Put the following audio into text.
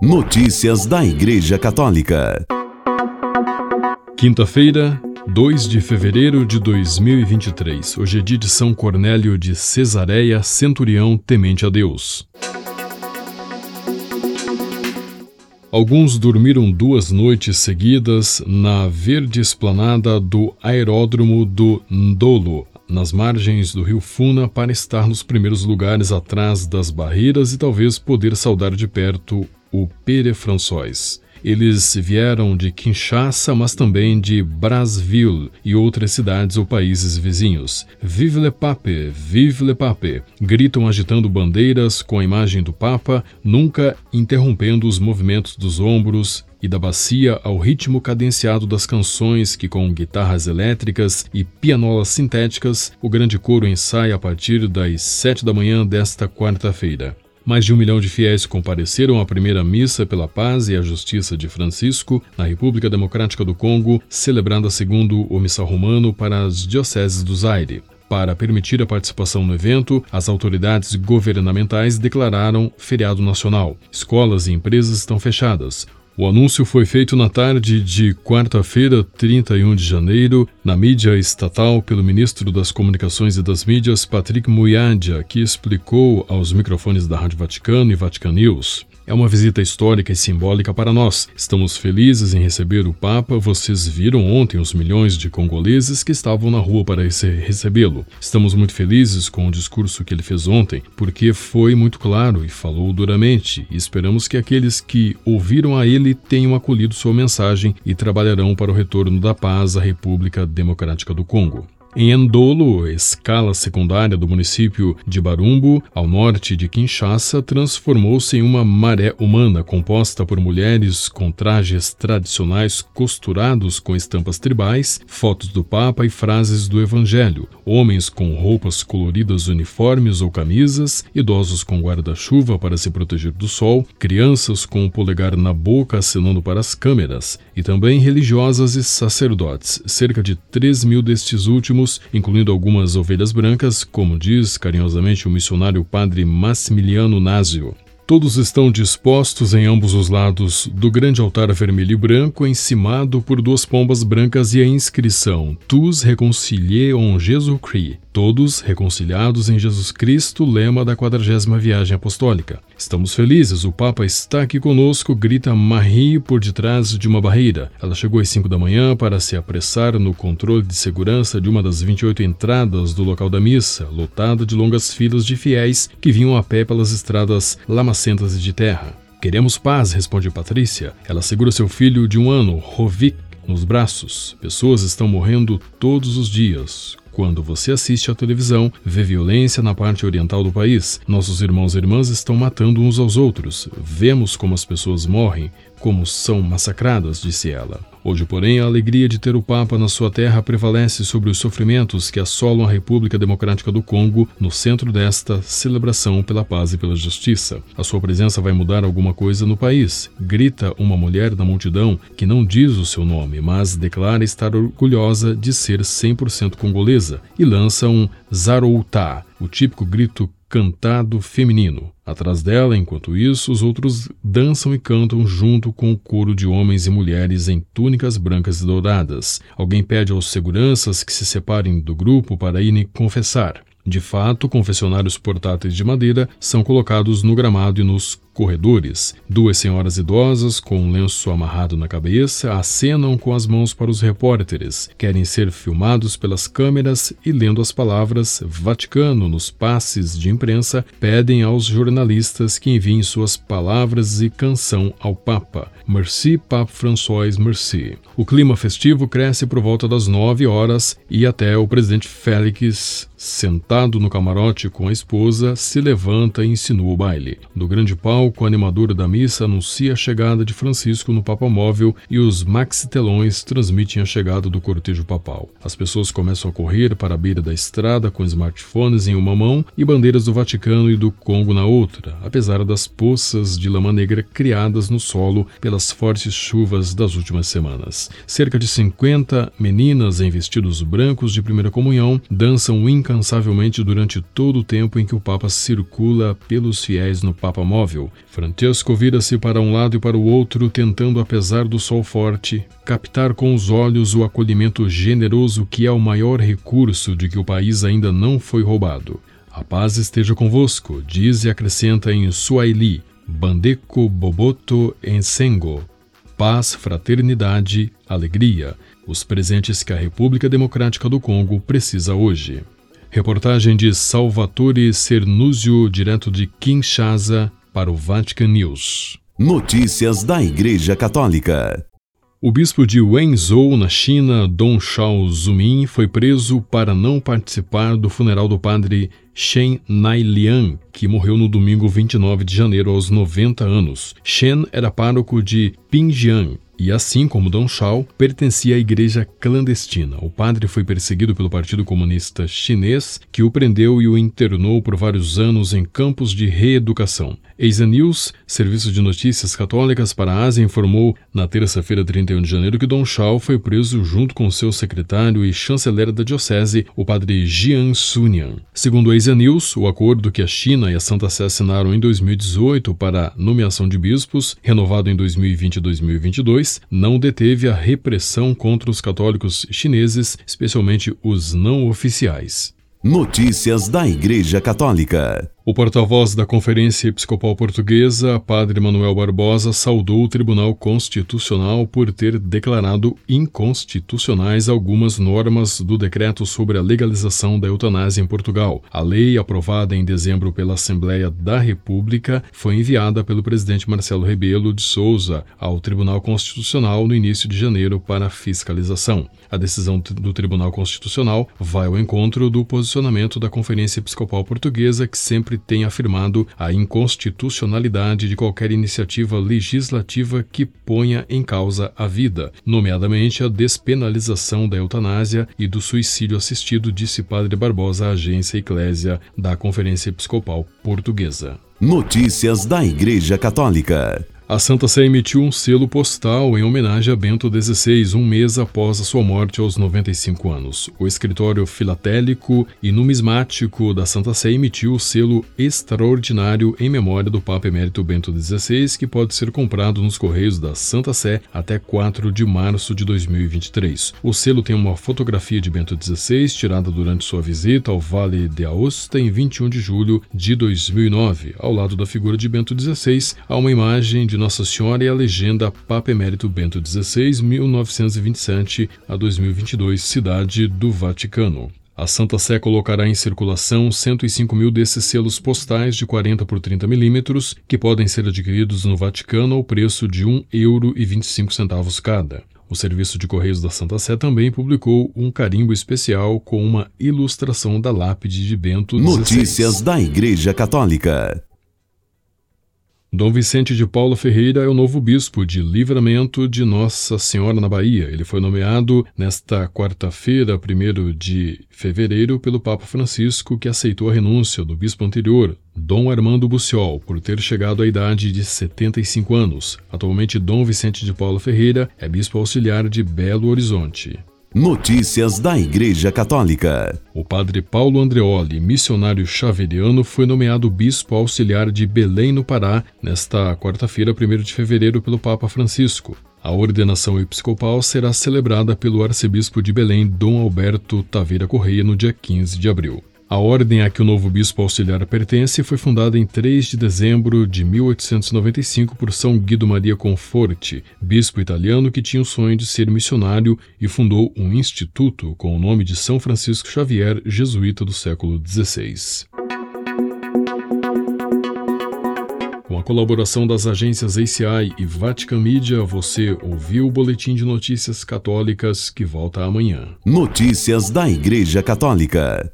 Notícias da Igreja Católica. Quinta-feira, 2 de fevereiro de 2023. Hoje é dia de São Cornélio de Cesareia, centurião temente a Deus. Alguns dormiram duas noites seguidas na verde esplanada do aeródromo do Ndolo, nas margens do rio Funa, para estar nos primeiros lugares atrás das barreiras e talvez poder saudar de perto o Pere François. Eles vieram de Kinshasa, mas também de Brazzaville e outras cidades ou países vizinhos. Vive le pape, vive le pape! Gritam agitando bandeiras com a imagem do Papa, nunca interrompendo os movimentos dos ombros e da bacia ao ritmo cadenciado das canções que, com guitarras elétricas e pianolas sintéticas, o grande coro ensaia a partir das sete da manhã desta quarta-feira. Mais de um milhão de fiéis compareceram à primeira missa pela paz e a justiça de Francisco na República Democrática do Congo, celebrada segundo o missal romano para as dioceses do Zaire. Para permitir a participação no evento, as autoridades governamentais declararam feriado nacional. Escolas e empresas estão fechadas. O anúncio foi feito na tarde de quarta-feira, 31 de janeiro, na mídia estatal pelo ministro das Comunicações e das Mídias, Patrick Muyadia, que explicou aos microfones da Rádio Vaticano e Vatican News. É uma visita histórica e simbólica para nós. Estamos felizes em receber o Papa. Vocês viram ontem os milhões de congoleses que estavam na rua para recebê-lo. Estamos muito felizes com o discurso que ele fez ontem, porque foi muito claro e falou duramente. E esperamos que aqueles que ouviram a ele tenham acolhido sua mensagem e trabalharão para o retorno da paz à República Democrática do Congo. Em Endolo, escala secundária do município de Barumbo, ao norte de Kinshasa, transformou-se em uma maré humana composta por mulheres com trajes tradicionais costurados com estampas tribais, fotos do Papa e frases do Evangelho, homens com roupas coloridas uniformes ou camisas, idosos com guarda-chuva para se proteger do sol, crianças com o polegar na boca acenando para as câmeras, e também religiosas e sacerdotes, cerca de 3 mil destes últimos incluindo algumas ovelhas brancas, como diz carinhosamente o missionário padre Massimiliano Nasio. Todos estão dispostos em ambos os lados do grande altar vermelho e branco, encimado por duas pombas brancas e a inscrição Tous reconciliés en Jésus-Christ. Todos reconciliados em Jesus Cristo, lema da quadragésima viagem apostólica. Estamos felizes, o Papa está aqui conosco, grita Marie por detrás de uma barreira. Ela chegou às 5 da manhã para se apressar no controle de segurança de uma das 28 entradas do local da missa, lotada de longas filas de fiéis que vinham a pé pelas estradas lamacentas e de terra. Queremos paz, responde Patrícia. Ela segura seu filho de um ano, Rovik, nos braços. Pessoas estão morrendo todos os dias. Quando você assiste à televisão, vê violência na parte oriental do país. Nossos irmãos e irmãs estão matando uns aos outros. Vemos como as pessoas morrem, como são massacradas, disse ela. Hoje, porém, a alegria de ter o Papa na sua terra prevalece sobre os sofrimentos que assolam a República Democrática do Congo no centro desta celebração pela paz e pela justiça. A sua presença vai mudar alguma coisa no país, grita uma mulher da multidão que não diz o seu nome, mas declara estar orgulhosa de ser 100% congolesa e lança um Zaroutá, o típico grito cantado feminino. Atrás dela, enquanto isso, os outros dançam e cantam junto com o coro de homens e mulheres em túnicas brancas e douradas. Alguém pede aos seguranças que se separem do grupo para irem confessar. De fato, confessionários portáteis de madeira são colocados no gramado e nos corredores. Duas senhoras idosas, com um lenço amarrado na cabeça, acenam com as mãos para os repórteres. Querem ser filmados pelas câmeras e, lendo as palavras Vaticano nos passes de imprensa, pedem aos jornalistas que enviem suas palavras e canção ao Papa. Merci, Pape François, merci. O clima festivo cresce por volta das nove horas e até o presidente Félix, sentado no camarote com a esposa, se levanta e insinua o baile. Do grande palco, palco animador da missa anuncia a chegada de Francisco no papamóvel e os maxi-telões transmitem a chegada do cortejo papal. As pessoas começam a correr para a beira da estrada com smartphones em uma mão e bandeiras do Vaticano e do Congo na outra, apesar das poças de lama negra criadas no solo pelas fortes chuvas das últimas semanas. Cerca de 50 meninas em vestidos brancos de primeira comunhão dançam incansavelmente durante todo o tempo em que o Papa circula pelos fiéis no Papa Móvel, Francesco vira-se para um lado e para o outro, tentando, apesar do sol forte, captar com os olhos o acolhimento generoso que é o maior recurso de que o país ainda não foi roubado. A paz esteja convosco, diz e acrescenta em Swahili, Bandeko Boboto Ensengo. Paz, fraternidade, alegria, os presentes que a República Democrática do Congo precisa hoje. Reportagem de Salvatore Cernúzio, direto de Kinshasa, para o Vatican News. Notícias da Igreja Católica. O bispo de Wenzhou, na China, Dong Shao Zumin, foi preso para não participar do funeral do padre Shen Nailian, que morreu no domingo 29 de janeiro aos 90 anos. Shen era pároco de Pingjiang e, assim como Dong Shao, pertencia à igreja clandestina. O padre foi perseguido pelo Partido Comunista Chinês, que o prendeu e o internou por vários anos em campos de reeducação. Asia News, serviço de notícias católicas para a Ásia, informou na terça-feira, 31 de janeiro, que Dong Shao foi preso junto com seu secretário e chanceler da diocese, o padre Jian Sunian. Segundo Asia News, o acordo que a China e a Santa Sé assinaram em 2018 para a nomeação de bispos, renovado em 2020 e 2022, não deteve a repressão contra os católicos chineses, especialmente os não oficiais. Notícias da Igreja Católica. O porta-voz da Conferência Episcopal Portuguesa, Padre Manuel Barbosa, saudou o Tribunal Constitucional por ter declarado inconstitucionais algumas normas do decreto sobre a legalização da eutanásia em Portugal. A lei, aprovada em dezembro pela Assembleia da República, foi enviada pelo presidente Marcelo Rebelo de Souza ao Tribunal Constitucional no início de janeiro para fiscalização. A decisão do Tribunal Constitucional vai ao encontro do posicionamento da Conferência Episcopal Portuguesa, que sempre tem afirmado a inconstitucionalidade de qualquer iniciativa legislativa que ponha em causa a vida, nomeadamente a despenalização da eutanásia e do suicídio assistido, disse Padre Barbosa à agência Eclésia da Conferência Episcopal Portuguesa. Notícias da Igreja Católica. A Santa Sé emitiu um selo postal em homenagem a Bento XVI, um mês após a sua morte aos 95 anos. O escritório filatélico e numismático da Santa Sé emitiu o selo extraordinário em memória do Papa Emérito Bento XVI, que pode ser comprado nos Correios da Santa Sé até 4 de março de 2023. O selo tem uma fotografia de Bento XVI, tirada durante sua visita ao Vale de Aosta em 21 de julho de 2009. Ao lado da figura de Bento XVI, há uma imagem de nossa Senhora e a legenda Papa Emérito Bento XVI, 1927 a 2022, Cidade do Vaticano. A Santa Sé colocará em circulação 105 mil desses selos postais de 40 por 30 milímetros, que podem ser adquiridos no Vaticano ao preço de R$ 1,25 cada. O Serviço de Correios da Santa Sé também publicou um carimbo especial com uma ilustração da lápide de Bento XVI. Notícias da Igreja Católica. Dom Vicente de Paula Ferreira é o novo bispo de Livramento de Nossa Senhora na Bahia. Ele foi nomeado nesta quarta-feira, 1 de fevereiro, pelo Papa Francisco, que aceitou a renúncia do bispo anterior, Dom Armando Buciol, por ter chegado à idade de 75 anos. Atualmente, Dom Vicente de Paula Ferreira é bispo auxiliar de Belo Horizonte. Notícias da Igreja Católica. O padre Paulo Andreoli, missionário xaveriano, foi nomeado bispo auxiliar de Belém, no Pará, nesta quarta-feira, 1 de fevereiro, pelo Papa Francisco. A ordenação episcopal será celebrada pelo arcebispo de Belém, Dom Alberto Taveira Correia, no dia 15 de abril. A ordem a que o novo bispo auxiliar pertence foi fundada em 3 de dezembro de 1895 por São Guido Maria Conforti, bispo italiano que tinha o sonho de ser missionário e fundou um instituto com o nome de São Francisco Xavier, jesuíta do século XVI. Com a colaboração das agências ACI e Vatican Media, você ouviu o Boletim de Notícias Católicas que volta amanhã. Notícias da Igreja Católica.